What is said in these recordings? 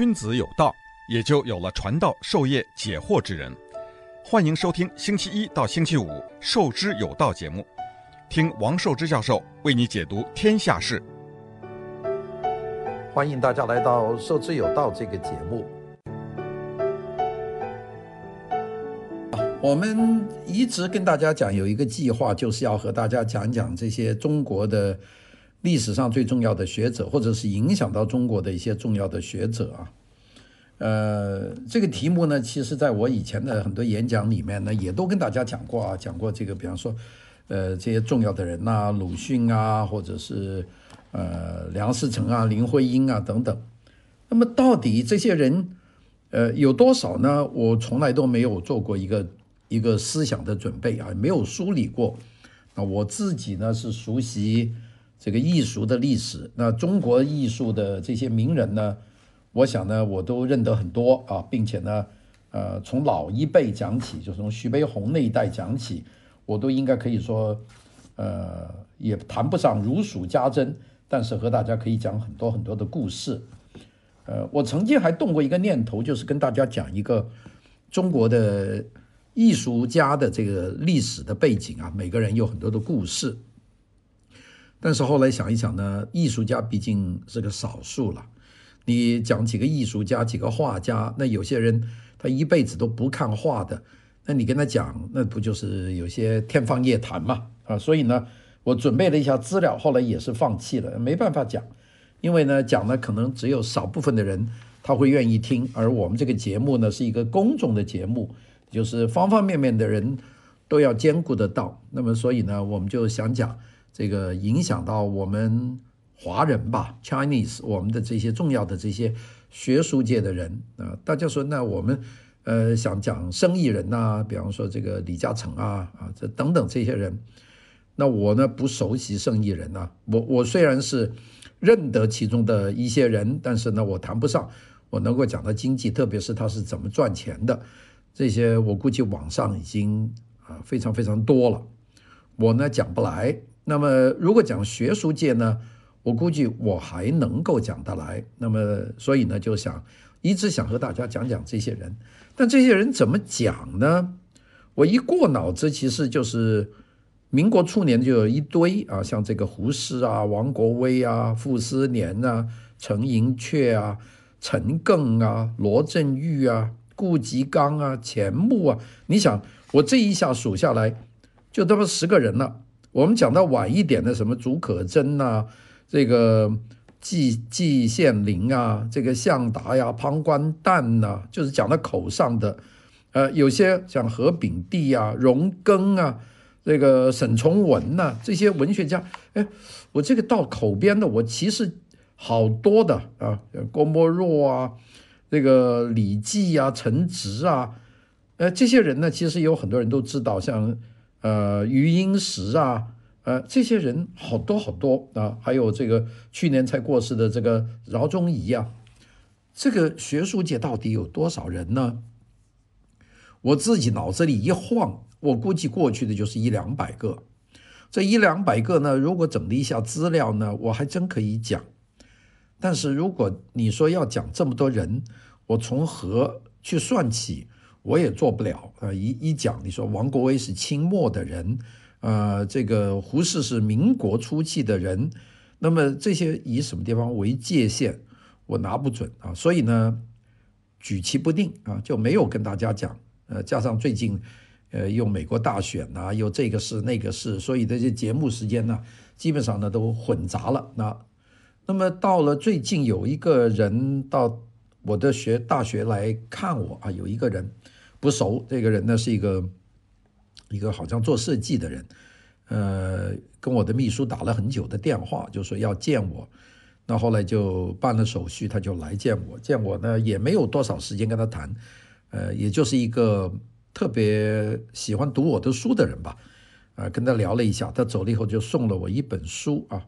君子有道，也就有了传道授业解惑之人。欢迎收听星期一到星期五《授之有道》节目，听王寿之教授为你解读天下事。欢迎大家来到《授之有道》这个节目。我们一直跟大家讲有一个计划，就是要和大家讲讲这些中国的历史上最重要的学者，或者是影响到中国的一些重要的学者啊。呃，这个题目呢，其实在我以前的很多演讲里面呢，也都跟大家讲过啊，讲过这个，比方说，呃，这些重要的人呐、鲁迅啊，或者是呃梁思成啊、林徽因啊等等。那么到底这些人，呃，有多少呢？我从来都没有做过一个一个思想的准备啊，没有梳理过。啊，我自己呢是熟悉这个艺术的历史，那中国艺术的这些名人呢，我想呢，我都认得很多啊，并且呢，呃，从老一辈讲起，就从徐悲鸿那一代讲起，我都应该可以说，呃，也谈不上如数家珍，但是和大家可以讲很多很多的故事。呃，我曾经还动过一个念头，就是跟大家讲一个中国的艺术家的这个历史的背景啊，每个人有很多的故事。但是后来想一想呢，艺术家毕竟是个少数了。你讲几个艺术家，几个画家，那有些人他一辈子都不看画的，那你跟他讲，那不就是有些天方夜谭嘛？啊，所以呢，我准备了一下资料，后来也是放弃了，没办法讲，因为呢，讲呢可能只有少部分的人他会愿意听，而我们这个节目呢是一个公众的节目，就是方方面面的人都要兼顾得到，那么所以呢，我们就想讲这个影响到我们。华人吧，Chinese，我们的这些重要的这些学术界的人啊，大家说，那我们呃想讲生意人呐，比方说这个李嘉诚啊啊这等等这些人，那我呢不熟悉生意人呐，我我虽然是认得其中的一些人，但是呢我谈不上我能够讲到经济，特别是他是怎么赚钱的，这些我估计网上已经啊非常非常多了，我呢讲不来。那么如果讲学术界呢？我估计我还能够讲得来，那么所以呢，就想一直想和大家讲讲这些人，但这些人怎么讲呢？我一过脑子，其实就是民国初年就有一堆啊，像这个胡适啊、王国维啊、傅斯年啊、陈寅恪啊、陈艮啊、罗振玉啊、顾颉刚啊、钱穆啊，你想我这一下数下来，就这么十个人了。我们讲到晚一点的，什么竺可桢呐。这个季季羡林啊，这个向达呀、庞观旦呐，就是讲到口上的，呃，有些像何炳棣啊、荣庚啊，这个沈从文呐，这些文学家，哎，我这个到口边的，我其实好多的啊，郭沫若啊，这个李济啊、陈植啊，呃，这些人呢，其实有很多人都知道，像呃余英时啊。呃，这些人好多好多啊，还有这个去年才过世的这个饶宗颐啊，这个学术界到底有多少人呢？我自己脑子里一晃，我估计过去的就是一两百个。这一两百个呢，如果整理一下资料呢，我还真可以讲。但是如果你说要讲这么多人，我从何去算起？我也做不了啊。一一讲，你说王国维是清末的人。呃，这个胡适是民国初期的人，那么这些以什么地方为界限，我拿不准啊，所以呢，举棋不定啊，就没有跟大家讲。呃，加上最近，呃，又美国大选呐，又这个事那个事，所以这些节目时间呢，基本上呢都混杂了。那那么到了最近，有一个人到我的学大学来看我啊，有一个人不熟，这个人呢是一个。一个好像做设计的人，呃，跟我的秘书打了很久的电话，就说要见我。那后来就办了手续，他就来见我。见我呢，也没有多少时间跟他谈，呃，也就是一个特别喜欢读我的书的人吧。啊、呃，跟他聊了一下，他走了以后就送了我一本书啊。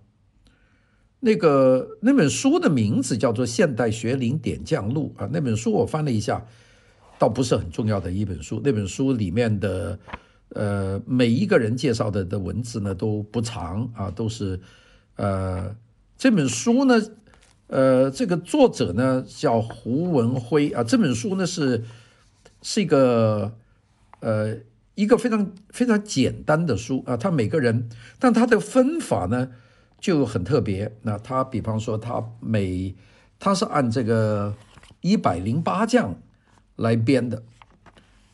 那个那本书的名字叫做《现代学林点将录》啊。那本书我翻了一下，倒不是很重要的一本书。那本书里面的。呃，每一个人介绍的的文字呢都不长啊，都是，呃，这本书呢，呃，这个作者呢叫胡文辉啊，这本书呢是是一个呃一个非常非常简单的书啊，他每个人，但他的分法呢就很特别。那他比方说，他每他是按这个一百零八将来编的。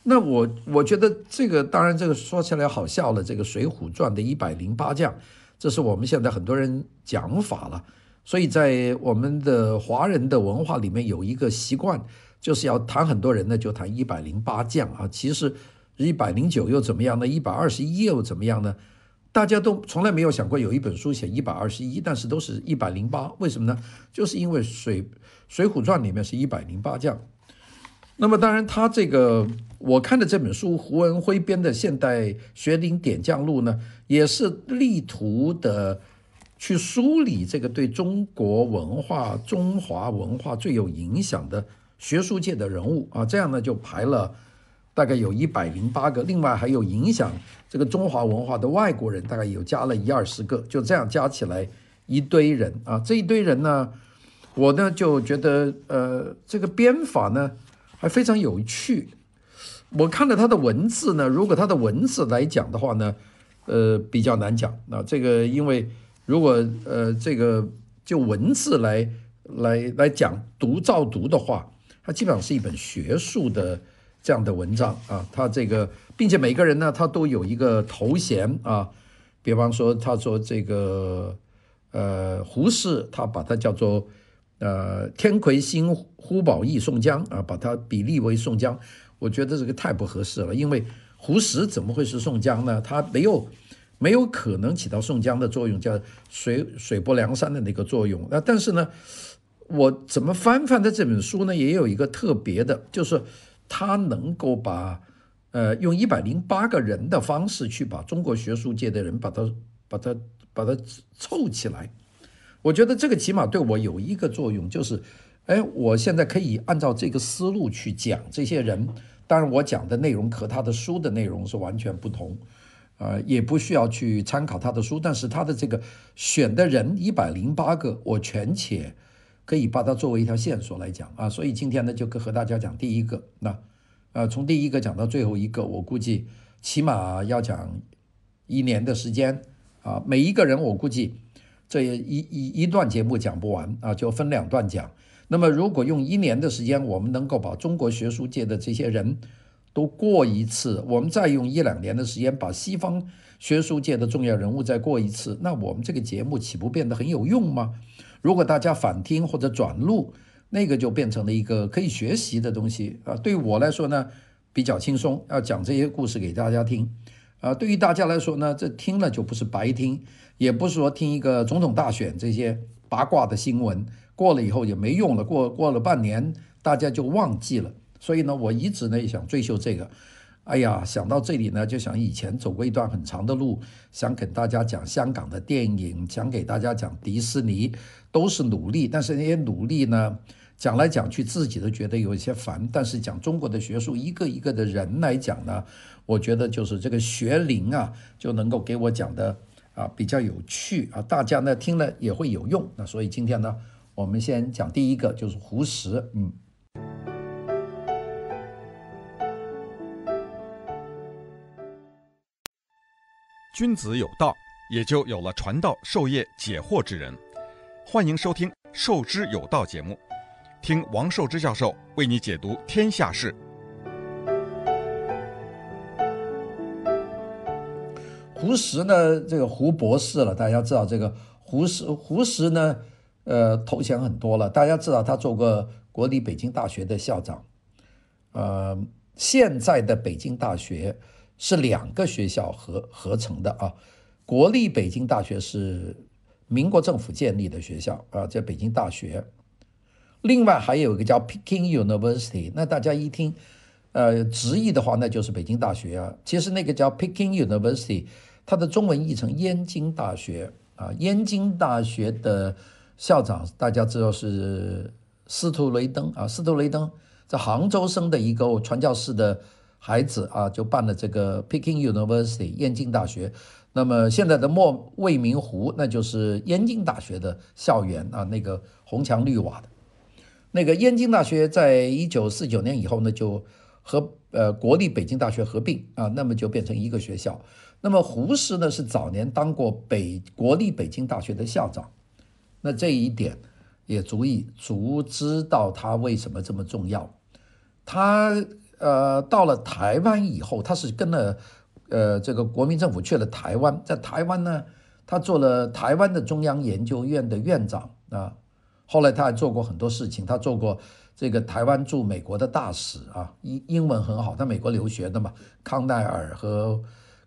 那我我觉得这个当然这个说起来好笑了，这个《水浒传》的一百零八将，这是我们现在很多人讲法了。所以在我们的华人的文化里面有一个习惯，就是要谈很多人呢，就谈一百零八将啊。其实一百零九又怎么样呢？一百二十一又怎么样呢？大家都从来没有想过有一本书写一百二十一，但是都是一百零八。为什么呢？就是因为水《水浒传》里面是一百零八将。那么当然，他这个我看的这本书，胡文辉编的《现代学林点将录》呢，也是力图的。去梳理这个对中国文化、中华文化最有影响的学术界的人物啊，这样呢就排了大概有一百零八个，另外还有影响这个中华文化的外国人，大概有加了一二十个，就这样加起来一堆人啊，这一堆人呢，我呢就觉得呃，这个编法呢还非常有趣。我看了他的文字呢，如果他的文字来讲的话呢，呃，比较难讲。那这个因为。如果呃这个就文字来来来讲读照读的话，它基本上是一本学术的这样的文章啊。他这个，并且每个人呢，他都有一个头衔啊。比方说，他说这个呃胡适，他把它叫做呃天魁星呼保义宋江啊，把它比例为宋江。我觉得这个太不合适了，因为胡适怎么会是宋江呢？他没有。没有可能起到宋江的作用，叫水水泊梁山的那个作用。那但是呢，我怎么翻翻的这本书呢？也有一个特别的，就是他能够把呃用一百零八个人的方式去把中国学术界的人把他把他把他凑起来。我觉得这个起码对我有一个作用，就是哎，我现在可以按照这个思路去讲这些人。当然，我讲的内容和他的书的内容是完全不同。呃，也不需要去参考他的书，但是他的这个选的人一百零八个，我全且可以把它作为一条线索来讲啊。所以今天呢，就和大家讲第一个，那呃，从第一个讲到最后一个，我估计起码要讲一年的时间啊。每一个人我估计这一一一段节目讲不完啊，就分两段讲。那么如果用一年的时间，我们能够把中国学术界的这些人。都过一次，我们再用一两年的时间把西方学术界的重要人物再过一次，那我们这个节目岂不变得很有用吗？如果大家反听或者转录，那个就变成了一个可以学习的东西啊。对于我来说呢，比较轻松，要讲这些故事给大家听啊。对于大家来说呢，这听了就不是白听，也不是说听一个总统大选这些八卦的新闻，过了以后也没用了，过过了半年大家就忘记了。所以呢，我一直呢也想追求这个。哎呀，想到这里呢，就想以前走过一段很长的路，想给大家讲香港的电影，想给大家讲迪士尼，都是努力。但是那些努力呢，讲来讲去自己都觉得有一些烦。但是讲中国的学术，一个一个的人来讲呢，我觉得就是这个学龄啊，就能够给我讲的啊比较有趣啊，大家呢听了也会有用。那所以今天呢，我们先讲第一个，就是胡适，嗯。君子有道，也就有了传道授业解惑之人。欢迎收听《授之有道》节目，听王寿之教授为你解读天下事。胡适呢，这个胡博士了，大家知道这个胡适。胡适呢，呃，头衔很多了。大家知道他做过国立北京大学的校长，呃，现在的北京大学。是两个学校合合成的啊，国立北京大学是民国政府建立的学校啊，在北京大学。另外还有一个叫 Peking University，那大家一听，呃，直译的话，那就是北京大学啊。其实那个叫 Peking University，它的中文译成燕京大学啊。燕京大学的校长大家知道是司徒雷登啊，司徒雷登在杭州生的一个传教士的。孩子啊，就办了这个 Peking University 燕京大学。那么现在的莫未名湖，那就是燕京大学的校园啊，那个红墙绿瓦的。那个燕京大学在一九四九年以后呢，就和呃国立北京大学合并啊，那么就变成一个学校。那么胡适呢，是早年当过北国立北京大学的校长，那这一点也足以足知道他为什么这么重要。他呃到了台湾以后，他是跟了呃这个国民政府去了台湾，在台湾呢，他做了台湾的中央研究院的院长啊。后来他还做过很多事情，他做过这个台湾驻美国的大使啊，英英文很好，他美国留学的嘛，康奈尔和。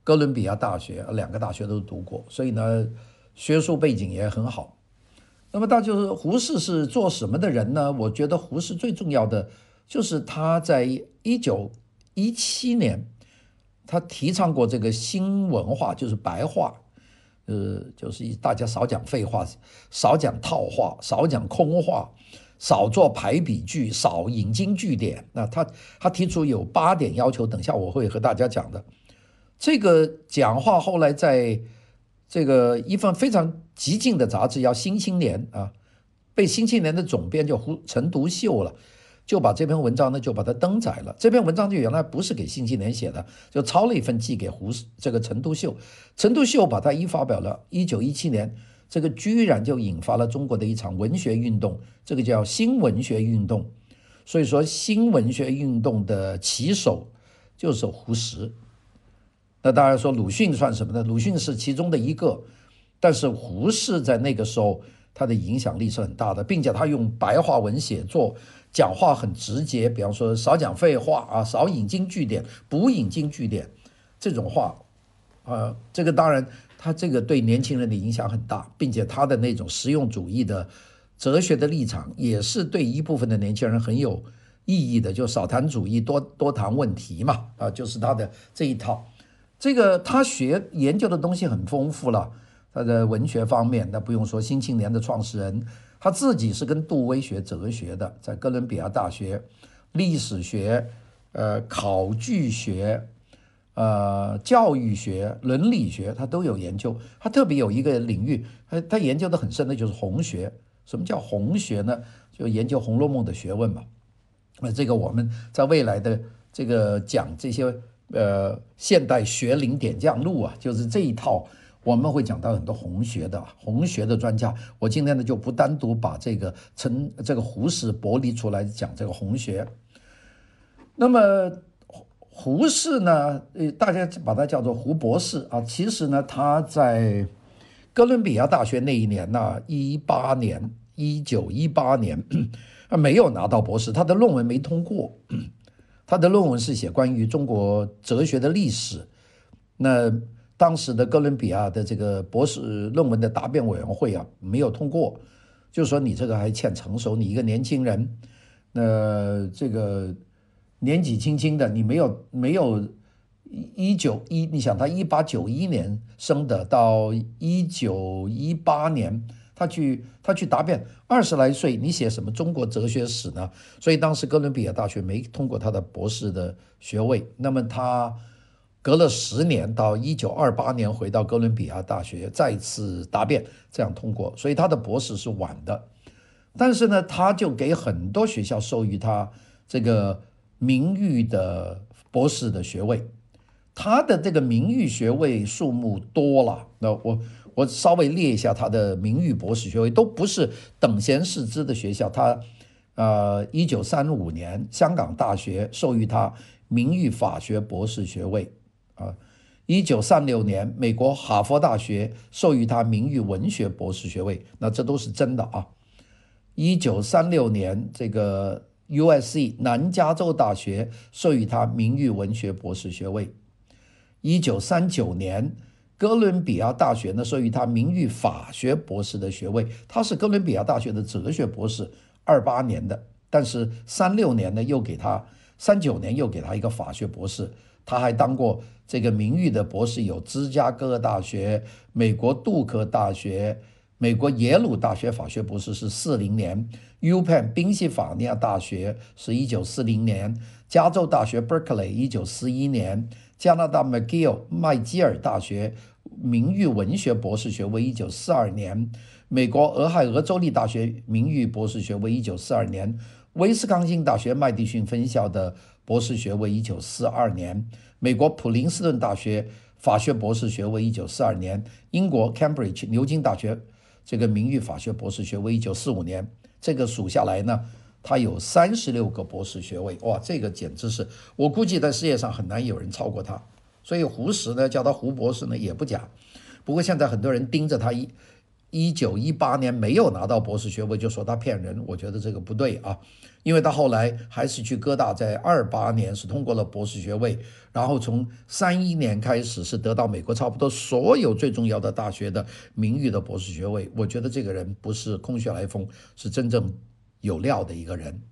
哥伦比亚大学两个大学都读过，所以呢，学术背景也很好。那么，他就是胡适是做什么的人呢？我觉得胡适最重要的就是他在一九一七年，他提倡过这个新文化，就是白话，呃，就是大家少讲废话，少讲套话，少讲空话，少做排比句，少引经据典。那他他提出有八点要求，等下我会和大家讲的。这个讲话后来在这个一份非常激进的杂志叫《新青年》啊，被《新青年》的总编就胡陈独秀了，就把这篇文章呢就把它登载了。这篇文章就原来不是给《新青年》写的，就抄了一份寄给胡这个陈独秀。陈独秀把它一发表了，一九一七年，这个居然就引发了中国的一场文学运动，这个叫新文学运动。所以说，新文学运动的旗手就是胡适。那当然说鲁迅算什么呢？鲁迅是其中的一个，但是胡适在那个时候他的影响力是很大的，并且他用白话文写作，讲话很直接，比方说少讲废话啊，少引经据典，不引经据典这种话，啊，这个当然他这个对年轻人的影响很大，并且他的那种实用主义的哲学的立场也是对一部分的年轻人很有意义的，就少谈主义，多多谈问题嘛，啊，就是他的这一套。这个他学研究的东西很丰富了，他的文学方面，那不用说，《新青年》的创始人，他自己是跟杜威学哲学的，在哥伦比亚大学，历史学、呃考据学、呃教育学、伦理学，他都有研究。他特别有一个领域，他他研究的很深的就是红学。什么叫红学呢？就研究《红楼梦》的学问嘛。那这个我们在未来的这个讲这些。呃，现代学灵点将录啊，就是这一套，我们会讲到很多红学的红学的专家。我今天呢就不单独把这个陈这个胡适剥离出来讲这个红学。那么胡适呢，呃，大家把他叫做胡博士啊。其实呢，他在哥伦比亚大学那一年呢，一八年，一九一八年，他没有拿到博士，他的论文没通过。他的论文是写关于中国哲学的历史，那当时的哥伦比亚的这个博士论文的答辩委员会啊没有通过，就说你这个还欠成熟，你一个年轻人，那这个年纪轻轻的，你没有没有一九一，你想他一八九一年生的，到一九一八年。他去，他去答辩，二十来岁，你写什么中国哲学史呢？所以当时哥伦比亚大学没通过他的博士的学位。那么他隔了十年，到一九二八年回到哥伦比亚大学再次答辩，这样通过。所以他的博士是晚的，但是呢，他就给很多学校授予他这个名誉的博士的学位。他的这个名誉学位数目多了，那我。我稍微列一下他的名誉博士学位，都不是等闲视之的学校。他，呃，一九三五年香港大学授予他名誉法学博士学位，啊，一九三六年美国哈佛大学授予他名誉文学博士学位，那这都是真的啊。一九三六年这个 USC 南加州大学授予他名誉文学博士学位，一九三九年。哥伦比亚大学呢，授予他名誉法学博士的学位。他是哥伦比亚大学的哲学博士，二八年的，但是三六年呢，又给他三九年又给他一个法学博士。他还当过这个名誉的博士，有芝加哥大学、美国杜克大学、美国耶鲁大学法学博士是四零年，UPenn 宾夕法尼亚大学是一九四零年，加州大学 Berkeley 一九四一年，加拿大 McGill 麦基尔大学。名誉文学博士学位，一九四二年；美国俄亥俄州立大学名誉博士学位，一九四二年；威斯康星大学麦迪逊分校的博士学位，一九四二年；美国普林斯顿大学法学博士学位，一九四二年；英国 Cambridge 牛津大学这个名誉法学博士学位，一九四五年。这个数下来呢，他有三十六个博士学位，哇，这个简直是我估计在世界上很难有人超过他。所以胡适呢，叫他胡博士呢也不假。不过现在很多人盯着他一一九一八年没有拿到博士学位，就说他骗人。我觉得这个不对啊，因为他后来还是去哥大，在二八年是通过了博士学位，然后从三一年开始是得到美国差不多所有最重要的大学的名誉的博士学位。我觉得这个人不是空穴来风，是真正有料的一个人。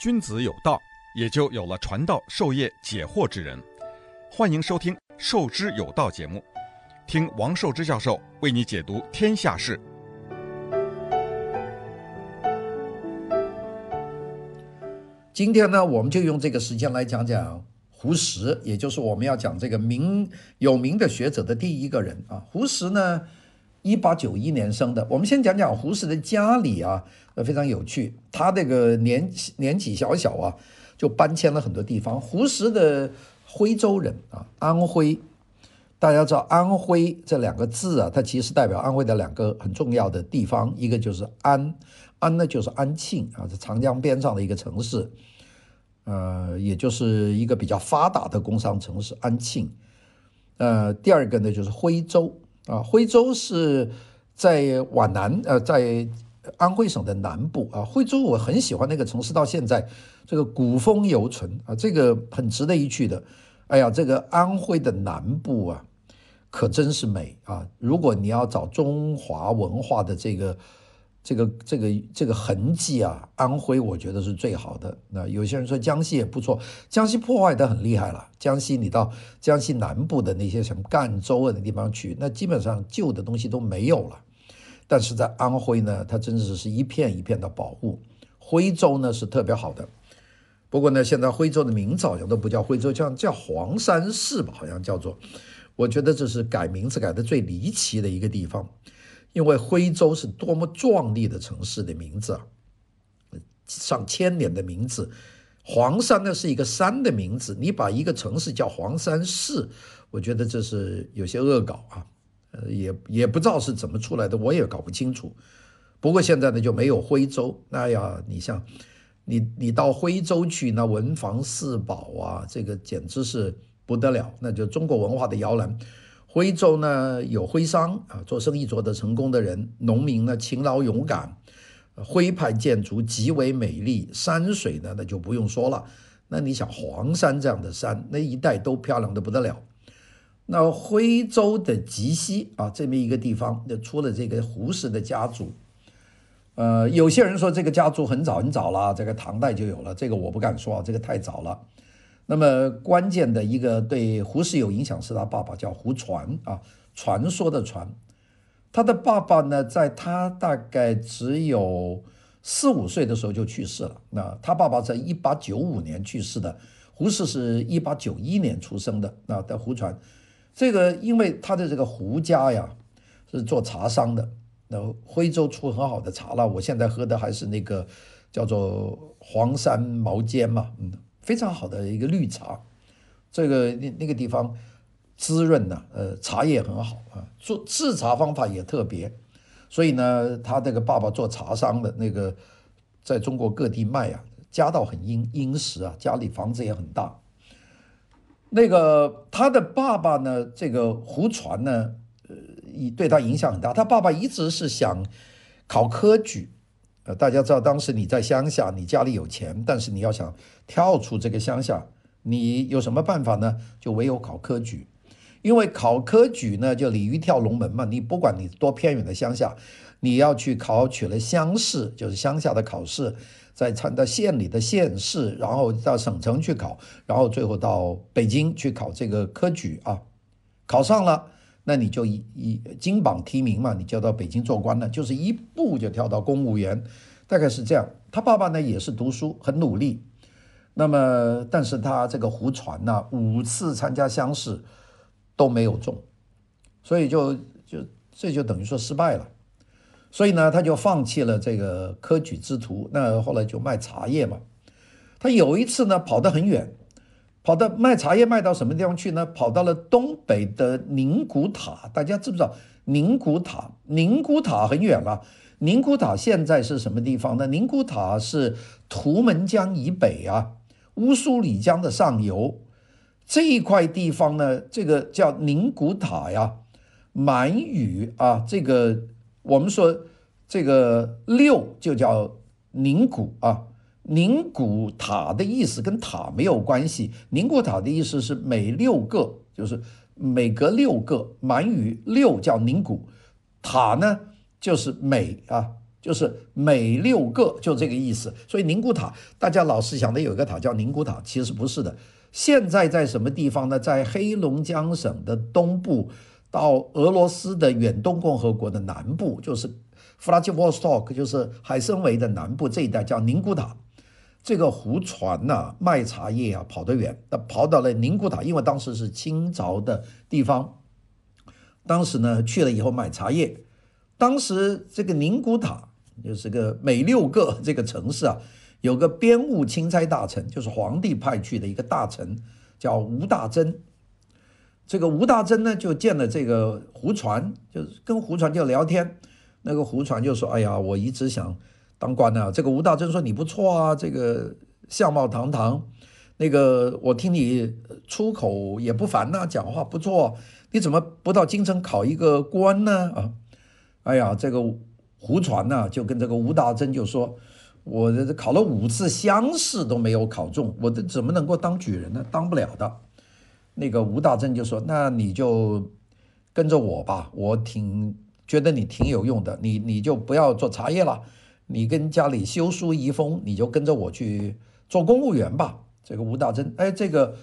君子有道，也就有了传道授业解惑之人。欢迎收听《授之有道》节目，听王寿之教授为你解读天下事。今天呢，我们就用这个时间来讲讲胡适，也就是我们要讲这个名有名的学者的第一个人啊。胡适呢，一八九一年生的。我们先讲讲胡适的家里啊。非常有趣。他这个年年纪小小啊，就搬迁了很多地方。胡适的徽州人啊，安徽。大家知道安徽这两个字啊，它其实代表安徽的两个很重要的地方，一个就是安，安呢就是安庆啊，是长江边上的一个城市，呃，也就是一个比较发达的工商城市安庆。呃，第二个呢就是徽州啊，徽州是在皖南，呃，在。安徽省的南部啊，徽州我很喜欢那个城市，到现在这个古风犹存啊，这个很值得一去的。哎呀，这个安徽的南部啊，可真是美啊！如果你要找中华文化的这个这个这个这个痕迹啊，安徽我觉得是最好的。那有些人说江西也不错，江西破坏得很厉害了。江西你到江西南部的那些什么赣州啊那地方去，那基本上旧的东西都没有了。但是在安徽呢，它真的是是一片一片的保护。徽州呢是特别好的，不过呢，现在徽州的名字好像都不叫徽州，叫叫黄山市吧，好像叫做。我觉得这是改名字改的最离奇的一个地方，因为徽州是多么壮丽的城市的名字啊，上千年的名字。黄山呢是一个山的名字，你把一个城市叫黄山市，我觉得这是有些恶搞啊。也也不知道是怎么出来的，我也搞不清楚。不过现在呢，就没有徽州。那呀，你像你你到徽州去，那文房四宝啊，这个简直是不得了，那就中国文化的摇篮。徽州呢，有徽商啊，做生意做得成功的人，农民呢勤劳勇敢，徽派建筑极为美丽，山水呢那就不用说了。那你想黄山这样的山，那一带都漂亮的不得了。那徽州的集溪啊，这么一个地方，就出了这个胡适的家族。呃，有些人说这个家族很早很早了，这个唐代就有了，这个我不敢说啊，这个太早了。那么关键的一个对胡适有影响是他爸爸叫胡传啊，传说的传。他的爸爸呢，在他大概只有四五岁的时候就去世了。那他爸爸在一八九五年去世的，胡适是一八九一年出生的。那的胡传。这个因为他的这个胡家呀是做茶商的，那徽州出很好的茶了。我现在喝的还是那个叫做黄山毛尖嘛，嗯，非常好的一个绿茶。这个那那个地方滋润呐，呃，茶叶很好啊，做制茶方法也特别。所以呢，他这个爸爸做茶商的那个，在中国各地卖啊，家道很殷殷实啊，家里房子也很大。那个他的爸爸呢，这个胡传呢，呃，对他影响很大。他爸爸一直是想考科举，呃，大家知道当时你在乡下，你家里有钱，但是你要想跳出这个乡下，你有什么办法呢？就唯有考科举，因为考科举呢，就鲤鱼跳龙门嘛。你不管你多偏远的乡下，你要去考取了乡试，就是乡下的考试。再参到县里的县试，然后到省城去考，然后最后到北京去考这个科举啊，考上了，那你就一一金榜题名嘛，你就到北京做官了，就是一步就跳到公务员，大概是这样。他爸爸呢也是读书很努力，那么，但是他这个胡传呢、五次参加乡试都没有中，所以就就这就等于说失败了。所以呢，他就放弃了这个科举之途。那后来就卖茶叶嘛。他有一次呢，跑得很远，跑到卖茶叶卖到什么地方去呢？跑到了东北的宁古塔。大家知不知道宁古塔？宁古塔很远了。宁古塔现在是什么地方呢？宁古塔是图们江以北啊。乌苏里江的上游这一块地方呢，这个叫宁古塔呀。满语啊，这个我们说这个六就叫宁古啊。宁古塔的意思跟塔没有关系。宁古塔的意思是每六个，就是每隔六个。满语六叫宁古，塔呢就是每啊。就是每六个就这个意思，所以宁古塔大家老是想的有一个塔叫宁古塔，其实不是的。现在在什么地方呢？在黑龙江省的东部到俄罗斯的远东共和国的南部，就是弗拉基沃斯托克，就是海参崴的南部这一带叫宁古塔。这个湖船呐、卖茶叶啊，跑得远，那跑到了宁古塔，因为当时是清朝的地方。当时呢去了以后卖茶叶，当时这个宁古塔。就是个每六个这个城市啊，有个编务钦差大臣，就是皇帝派去的一个大臣，叫吴大楨。这个吴大楨呢，就见了这个胡传，就是跟胡传就聊天。那个胡传就说：“哎呀，我一直想当官呢。”这个吴大楨说：“你不错啊，这个相貌堂堂，那个我听你出口也不凡呐，讲话不错，你怎么不到京城考一个官呢？”啊，哎呀，这个。胡传呢，就跟这个吴大楨就说：“我这考了五次乡试都没有考中，我这怎么能够当举人呢？当不了的。”那个吴大楨就说：“那你就跟着我吧，我挺觉得你挺有用的，你你就不要做茶叶了，你跟家里修书遗风，你就跟着我去做公务员吧。”这个吴大楨，哎，这个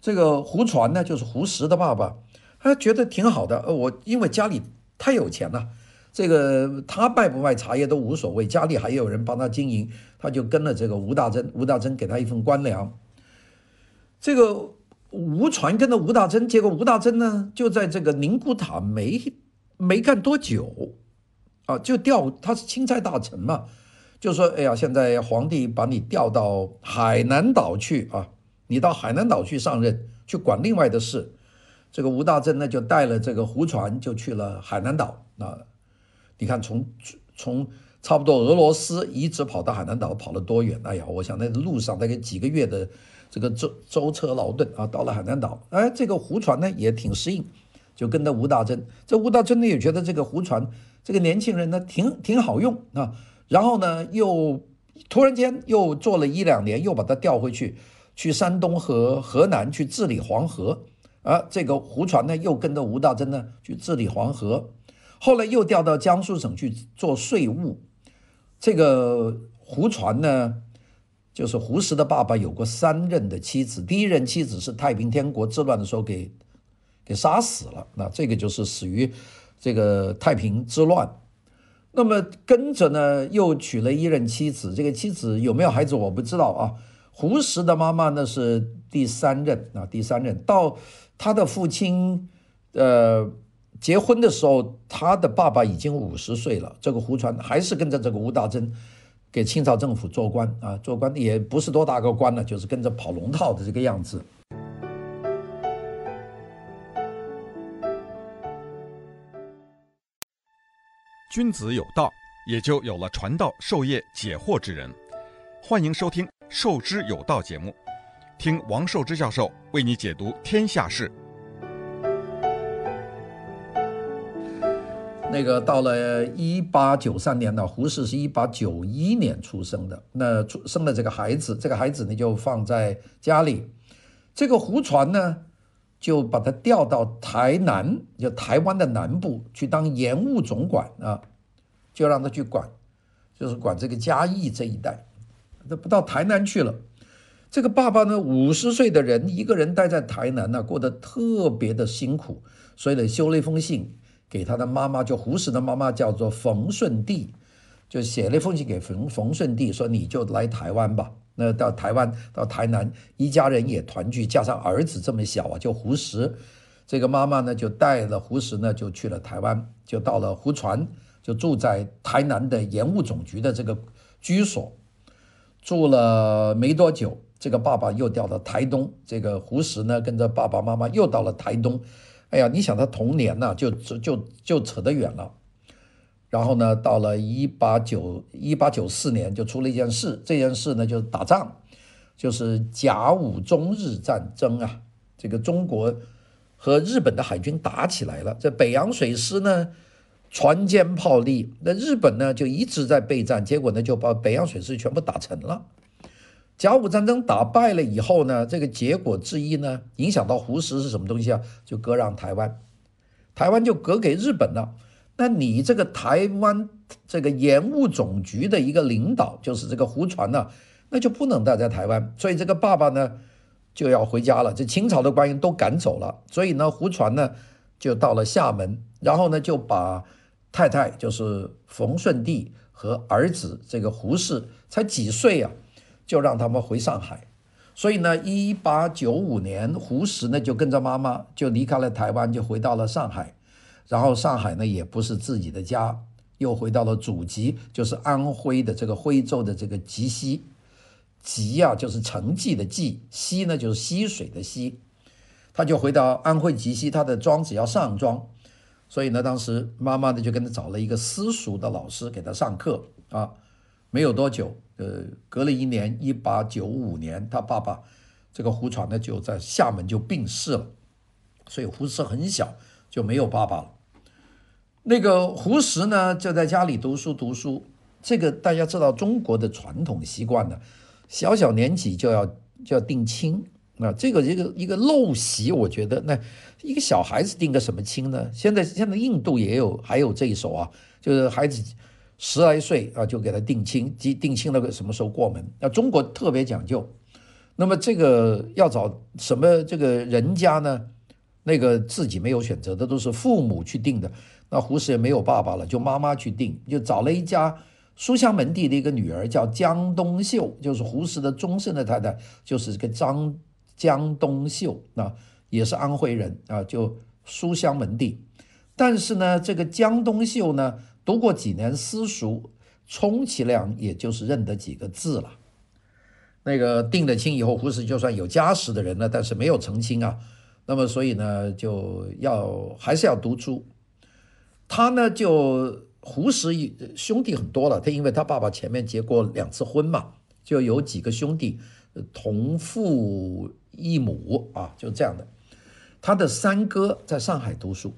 这个胡传呢，就是胡适的爸爸，他觉得挺好的。我因为家里太有钱了。这个他卖不卖茶叶都无所谓，家里还有人帮他经营，他就跟了这个吴大楨，吴大楨给他一份官粮。这个吴传跟着吴大楨，结果吴大楨呢就在这个宁古塔没没干多久，啊，就调他是钦差大臣嘛，就说哎呀，现在皇帝把你调到海南岛去啊，你到海南岛去上任，去管另外的事。这个吴大楨呢就带了这个胡传就去了海南岛啊。你看，从从差不多俄罗斯一直跑到海南岛，跑了多远？哎呀，我想那路上大概几个月的这个舟舟车劳顿啊，到了海南岛，哎，这个胡传呢也挺适应，就跟着吴大楨。这吴大楨呢也觉得这个胡传这个年轻人呢挺挺好用啊，然后呢又突然间又做了一两年，又把他调回去，去山东和河南去治理黄河啊。这个胡传呢又跟着吴大楨呢去治理黄河。后来又调到江苏省去做税务，这个胡传呢，就是胡适的爸爸，有过三任的妻子，第一任妻子是太平天国之乱的时候给给杀死了，那这个就是死于这个太平之乱。那么跟着呢，又娶了一任妻子，这个妻子有没有孩子我不知道啊。胡适的妈妈呢是第三任啊，第三任到他的父亲，呃。结婚的时候，他的爸爸已经五十岁了。这个胡传还是跟着这个吴大楨，给清朝政府做官啊，做官也不是多大个官了，就是跟着跑龙套的这个样子。君子有道，也就有了传道授业解惑之人。欢迎收听《授之有道》节目，听王寿之教授为你解读天下事。那个到了一八九三年呢，胡适是一八九一年出生的。那出生了这个孩子，这个孩子呢就放在家里。这个胡传呢，就把他调到台南，就台湾的南部去当盐务总管啊，就让他去管，就是管这个嘉义这一带。他不到台南去了。这个爸爸呢，五十岁的人，一个人待在台南呢，过得特别的辛苦，所以呢，修了一封信。给他的妈妈，就胡适的妈妈叫做冯顺娣，就写了一封信给冯冯顺娣，说你就来台湾吧。那到台湾到台南，一家人也团聚，加上儿子这么小啊，就胡石，这个妈妈呢就带了胡石呢就去了台湾，就到了胡传，就住在台南的盐务总局的这个居所，住了没多久，这个爸爸又调到台东，这个胡石呢跟着爸爸妈妈又到了台东，哎呀，你想他童年呐、就就就扯得远了。然后呢，到了一八九一八九四年，就出了一件事。这件事呢，就是打仗，就是甲午中日战争啊。这个中国和日本的海军打起来了。这北洋水师呢，船坚炮利，那日本呢就一直在备战，结果呢就把北洋水师全部打沉了。甲午战争打败了以后呢，这个结果之一呢，影响到胡适是什么东西啊？就割让台湾，台湾就割给日本了。那你这个台湾这个盐务总局的一个领导，就是这个胡传呢，那就不能待在台湾，所以这个爸爸呢就要回家了。这清朝的官员都赶走了，所以呢胡传呢就到了厦门，然后呢就把太太就是冯顺弟和儿子这个胡适才几岁啊，就让他们回上海。所以呢，一八九五年胡适呢就跟着妈妈就离开了台湾，就回到了上海。然后上海呢也不是自己的家，又回到了祖籍，就是安徽的这个徽州的这个绩溪，绩呀就是成绩的绩，溪呢就是溪水的溪，他就回到安徽绩溪，他的庄子要上庄，所以呢当时妈妈呢就跟他找了一个私塾的老师给他上课啊，没有多久，呃，隔了一年，一八九五年，他爸爸这个胡传呢就在厦门就病逝了，所以胡适很小就没有爸爸了。那个胡适呢，就在家里读书读书。这个大家知道，中国的传统习惯呢，小小年纪就要就要定亲那。这个一个一个陋习，我觉得那一个小孩子定个什么亲呢？现在现在印度也有还有这一手啊，就是孩子十来岁啊就给他定亲，定定亲那个什么时候过门？那中国特别讲究。那么这个要找什么这个人家呢？那个自己没有选择的，都是父母去定的。那胡适也没有爸爸了，就妈妈去定，就找了一家书香门第的一个女儿，叫江冬秀，就是胡适的终身的太太，就是这个张江冬秀啊，也是安徽人啊，就书香门第。但是呢，这个江冬秀呢，读过几年私塾，充其量也就是认得几个字了。那个定了亲以后，胡适就算有家室的人了，但是没有成亲啊。那么所以呢，就要还是要读书。他呢，就胡适兄弟很多了。他因为他爸爸前面结过两次婚嘛，就有几个兄弟，同父异母啊，就这样的。他的三哥在上海读书，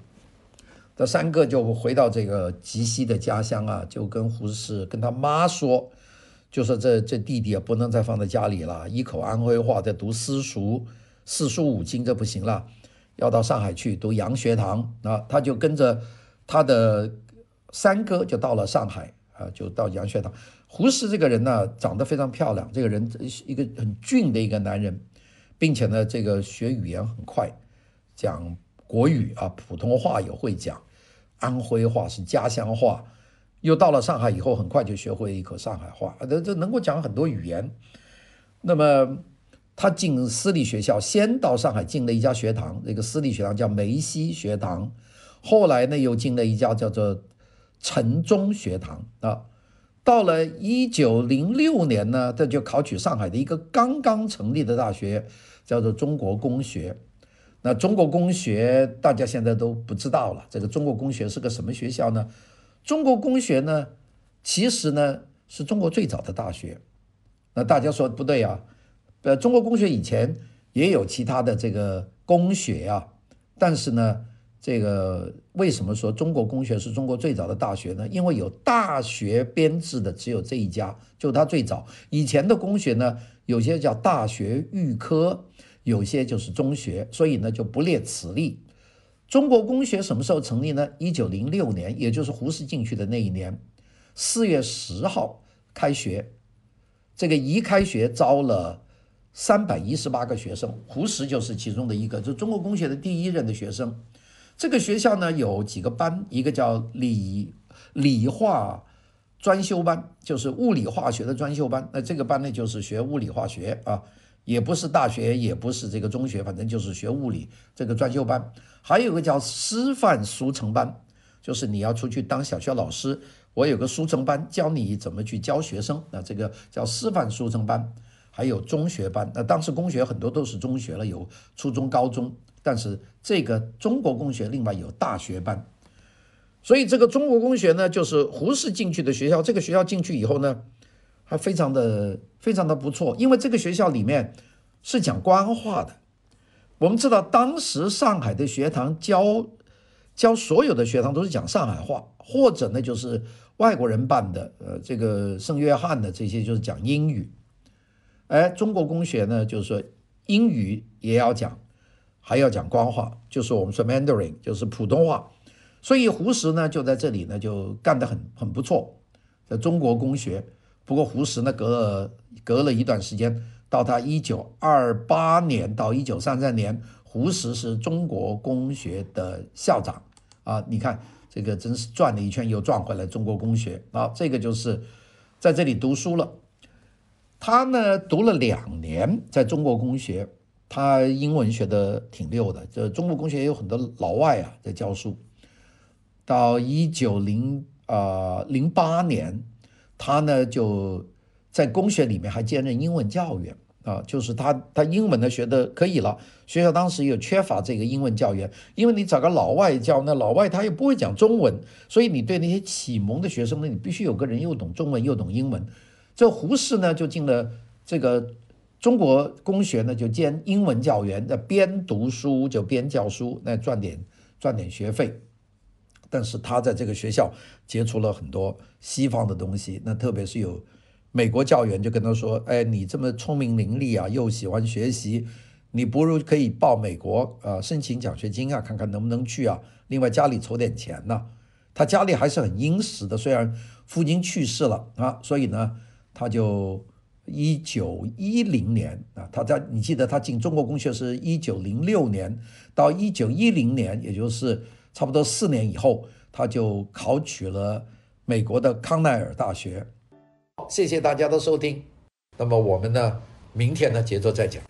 这三个就回到这个绩溪的家乡啊，就跟胡适跟他妈说，就说这这弟弟啊不能再放在家里了，一口安徽话在读私塾，四书五经这不行了，要到上海去读洋学堂啊，他就跟着。他的三哥就到了上海啊，就到洋学堂。胡适这个人呢，长得非常漂亮，这个人一个很俊的一个男人，并且呢，这个学语言很快，讲国语啊，普通话也会讲，安徽话是家乡话。又到了上海以后，很快就学会一口上海话，这这能够讲很多语言。那么他进私立学校，先到上海进了一家学堂，这个私立学堂叫梅溪学堂。后来呢，又进了一家叫做城中学堂啊。到了一九零六年呢，他就考取上海的一个刚刚成立的大学，叫做中国公学。那中国公学大家现在都不知道了。这个中国公学是个什么学校呢？中国公学呢，其实呢是中国最早的大学。那大家说不对啊？呃，中国公学以前也有其他的这个公学啊，但是呢。这个为什么说中国公学是中国最早的大学呢？因为有大学编制的只有这一家，就它最早。以前的公学呢，有些叫大学预科，有些就是中学，所以呢就不列此例。中国公学什么时候成立呢？一九零六年，也就是胡适进去的那一年，四月十号开学。这个一开学招了三百一十八个学生，胡适就是其中的一个，就中国公学的第一任的学生。这个学校呢有几个班，一个叫理理化专修班，就是物理化学的专修班。那这个班呢，就是学物理化学啊，也不是大学，也不是这个中学，反正就是学物理这个专修班。还有个叫师范速成班，就是你要出去当小学老师，我有个速成班教你怎么去教学生。那这个叫师范速成班。还有中学班，那当时公学很多都是中学了，有初中、高中，但是这个中国公学另外有大学班，所以这个中国公学呢，就是胡适进去的学校。这个学校进去以后呢，还非常的非常的不错，因为这个学校里面是讲官话的。我们知道，当时上海的学堂教教所有的学堂都是讲上海话，或者呢就是外国人办的，呃，这个圣约翰的这些就是讲英语。哎，中国公学呢，就是说英语也要讲，还要讲官话，就是我们说 Mandarin，就是普通话。所以胡适呢，就在这里呢，就干得很很不错，在中国公学。不过胡适呢，隔了隔了一段时间，到他一九二八年到一九三三年，胡适是中国公学的校长啊。你看这个真是转了一圈又转回来，中国公学啊，这个就是在这里读书了。他呢读了两年，在中国公学，他英文学的挺溜的。这中国公学也有很多老外啊在教书。到一九零啊零八年，他呢就在公学里面还兼任英文教员啊，就是他他英文呢学的可以了。学校当时又缺乏这个英文教员，因为你找个老外教，那老外他又不会讲中文，所以你对那些启蒙的学生呢，你必须有个人又懂中文又懂英文。这胡适呢，就进了这个中国公学呢，就兼英文教员，那边读书就边教书，那赚点赚点学费。但是他在这个学校接触了很多西方的东西，那特别是有美国教员就跟他说：“哎，你这么聪明伶俐啊，又喜欢学习，你不如可以报美国啊，申请奖学金啊，看看能不能去啊。另外家里筹点钱呢。”他家里还是很殷实的，虽然父亲去世了啊，所以呢。他就一九一零年啊，他在你记得他进中国公学是一九零六年到一九一零年，也就是差不多四年以后，他就考取了美国的康奈尔大学。谢谢大家的收听，那么我们呢，明天呢接着再讲。